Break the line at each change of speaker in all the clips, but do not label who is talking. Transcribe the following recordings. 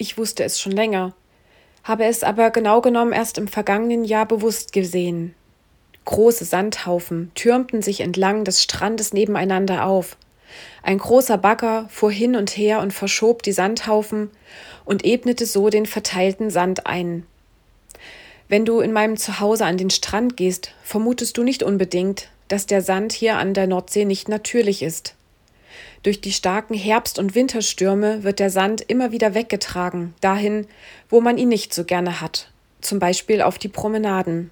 Ich wusste es schon länger, habe es aber genau genommen erst im vergangenen Jahr bewusst gesehen. Große Sandhaufen türmten sich entlang des Strandes nebeneinander auf. Ein großer Bagger fuhr hin und her und verschob die Sandhaufen und ebnete so den verteilten Sand ein. Wenn du in meinem Zuhause an den Strand gehst, vermutest du nicht unbedingt, dass der Sand hier an der Nordsee nicht natürlich ist. Durch die starken Herbst- und Winterstürme wird der Sand immer wieder weggetragen, dahin, wo man ihn nicht so gerne hat, zum Beispiel auf die Promenaden.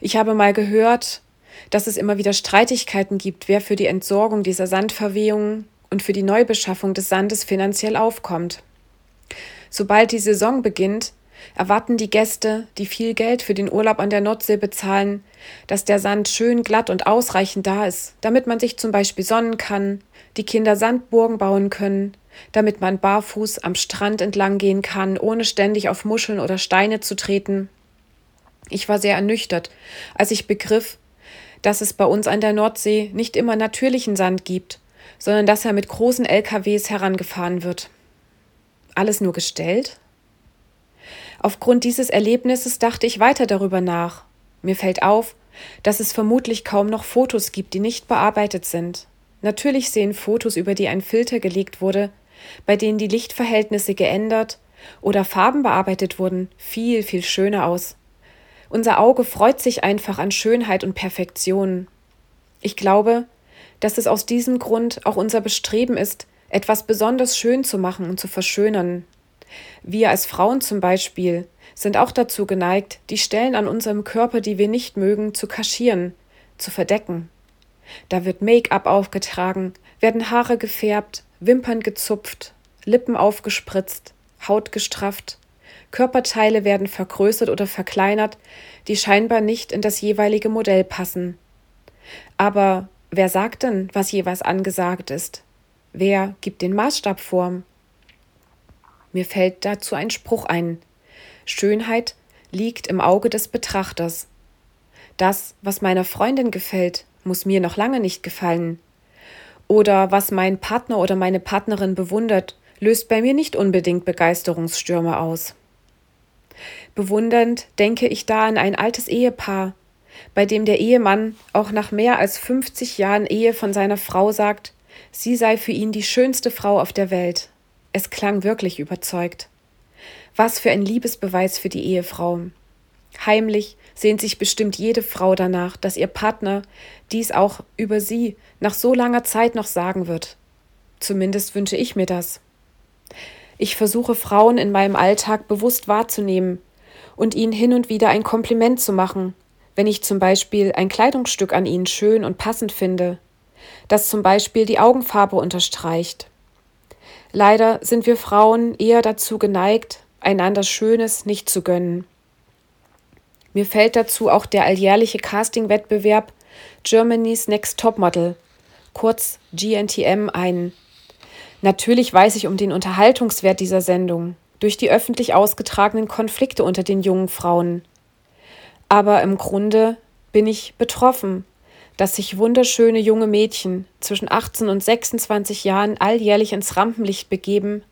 Ich habe mal gehört, dass es immer wieder Streitigkeiten gibt, wer für die Entsorgung dieser Sandverwehungen und für die Neubeschaffung des Sandes finanziell aufkommt. Sobald die Saison beginnt, erwarten die Gäste, die viel Geld für den Urlaub an der Nordsee bezahlen, dass der Sand schön glatt und ausreichend da ist, damit man sich zum Beispiel sonnen kann, die Kinder Sandburgen bauen können, damit man barfuß am Strand entlang gehen kann, ohne ständig auf Muscheln oder Steine zu treten. Ich war sehr ernüchtert, als ich begriff, dass es bei uns an der Nordsee nicht immer natürlichen Sand gibt, sondern dass er mit großen LKWs herangefahren wird. Alles nur gestellt? Aufgrund dieses Erlebnisses dachte ich weiter darüber nach. Mir fällt auf, dass es vermutlich kaum noch Fotos gibt, die nicht bearbeitet sind. Natürlich sehen Fotos, über die ein Filter gelegt wurde, bei denen die Lichtverhältnisse geändert oder Farben bearbeitet wurden, viel, viel schöner aus. Unser Auge freut sich einfach an Schönheit und Perfektion. Ich glaube, dass es aus diesem Grund auch unser Bestreben ist, etwas besonders schön zu machen und zu verschönern. Wir als Frauen zum Beispiel sind auch dazu geneigt, die Stellen an unserem Körper, die wir nicht mögen, zu kaschieren, zu verdecken. Da wird Make-up aufgetragen, werden Haare gefärbt, Wimpern gezupft, Lippen aufgespritzt, Haut gestrafft, Körperteile werden vergrößert oder verkleinert, die scheinbar nicht in das jeweilige Modell passen. Aber wer sagt denn, was jeweils angesagt ist? Wer gibt den Maßstab vor? Mir fällt dazu ein Spruch ein. Schönheit liegt im Auge des Betrachters. Das, was meiner Freundin gefällt, muss mir noch lange nicht gefallen. Oder was mein Partner oder meine Partnerin bewundert, löst bei mir nicht unbedingt Begeisterungsstürme aus. Bewundernd denke ich da an ein altes Ehepaar, bei dem der Ehemann auch nach mehr als 50 Jahren Ehe von seiner Frau sagt, sie sei für ihn die schönste Frau auf der Welt. Es klang wirklich überzeugt. Was für ein Liebesbeweis für die Ehefrau. Heimlich sehnt sich bestimmt jede Frau danach, dass ihr Partner dies auch über sie nach so langer Zeit noch sagen wird. Zumindest wünsche ich mir das. Ich versuche Frauen in meinem Alltag bewusst wahrzunehmen und ihnen hin und wieder ein Kompliment zu machen, wenn ich zum Beispiel ein Kleidungsstück an ihnen schön und passend finde, das zum Beispiel die Augenfarbe unterstreicht Leider sind wir Frauen eher dazu geneigt, einander Schönes nicht zu gönnen. Mir fällt dazu auch der alljährliche Casting-Wettbewerb Germany's Next Topmodel, kurz GNTM, ein. Natürlich weiß ich um den Unterhaltungswert dieser Sendung durch die öffentlich ausgetragenen Konflikte unter den jungen Frauen. Aber im Grunde bin ich betroffen dass sich wunderschöne junge Mädchen zwischen 18 und 26 Jahren alljährlich ins Rampenlicht begeben,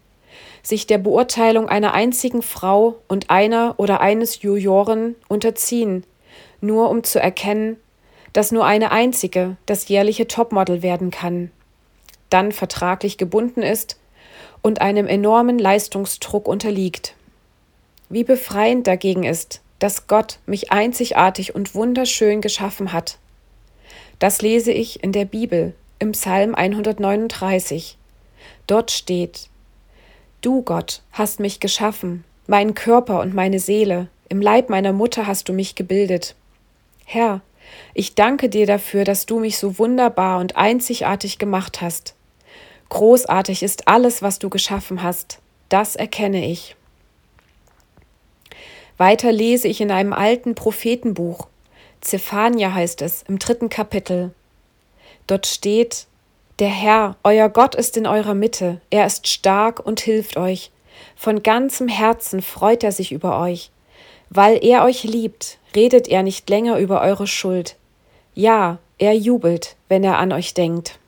sich der Beurteilung einer einzigen Frau und einer oder eines Juroren unterziehen, nur um zu erkennen, dass nur eine einzige das jährliche Topmodel werden kann, dann vertraglich gebunden ist und einem enormen Leistungsdruck unterliegt. Wie befreiend dagegen ist, dass Gott mich einzigartig und wunderschön geschaffen hat das lese ich in der Bibel im Psalm 139. Dort steht, Du Gott hast mich geschaffen, meinen Körper und meine Seele, im Leib meiner Mutter hast du mich gebildet. Herr, ich danke dir dafür, dass du mich so wunderbar und einzigartig gemacht hast. Großartig ist alles, was du geschaffen hast, das erkenne ich. Weiter lese ich in einem alten Prophetenbuch, Zephania heißt es im dritten Kapitel. Dort steht, der Herr, euer Gott ist in eurer Mitte, er ist stark und hilft euch. Von ganzem Herzen freut er sich über euch. Weil er euch liebt, redet er nicht länger über eure Schuld. Ja, er jubelt, wenn er an euch denkt.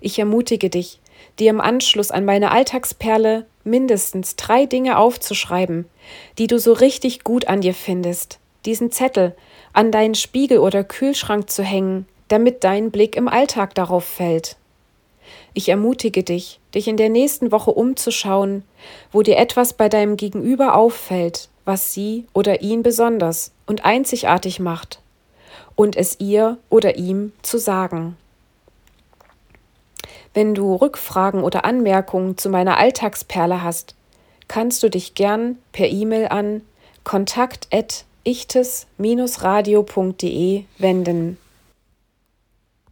Ich ermutige dich, dir im Anschluss an meine Alltagsperle mindestens drei Dinge aufzuschreiben, die du so richtig gut an dir findest, diesen Zettel an deinen Spiegel oder Kühlschrank zu hängen, damit dein Blick im Alltag darauf fällt. Ich ermutige dich, dich in der nächsten Woche umzuschauen, wo dir etwas bei deinem Gegenüber auffällt, was sie oder ihn besonders und einzigartig macht, und es ihr oder ihm zu sagen. Wenn du Rückfragen oder Anmerkungen zu meiner Alltagsperle hast, kannst du dich gern per E-Mail an kontakt@ichtes-radio.de wenden.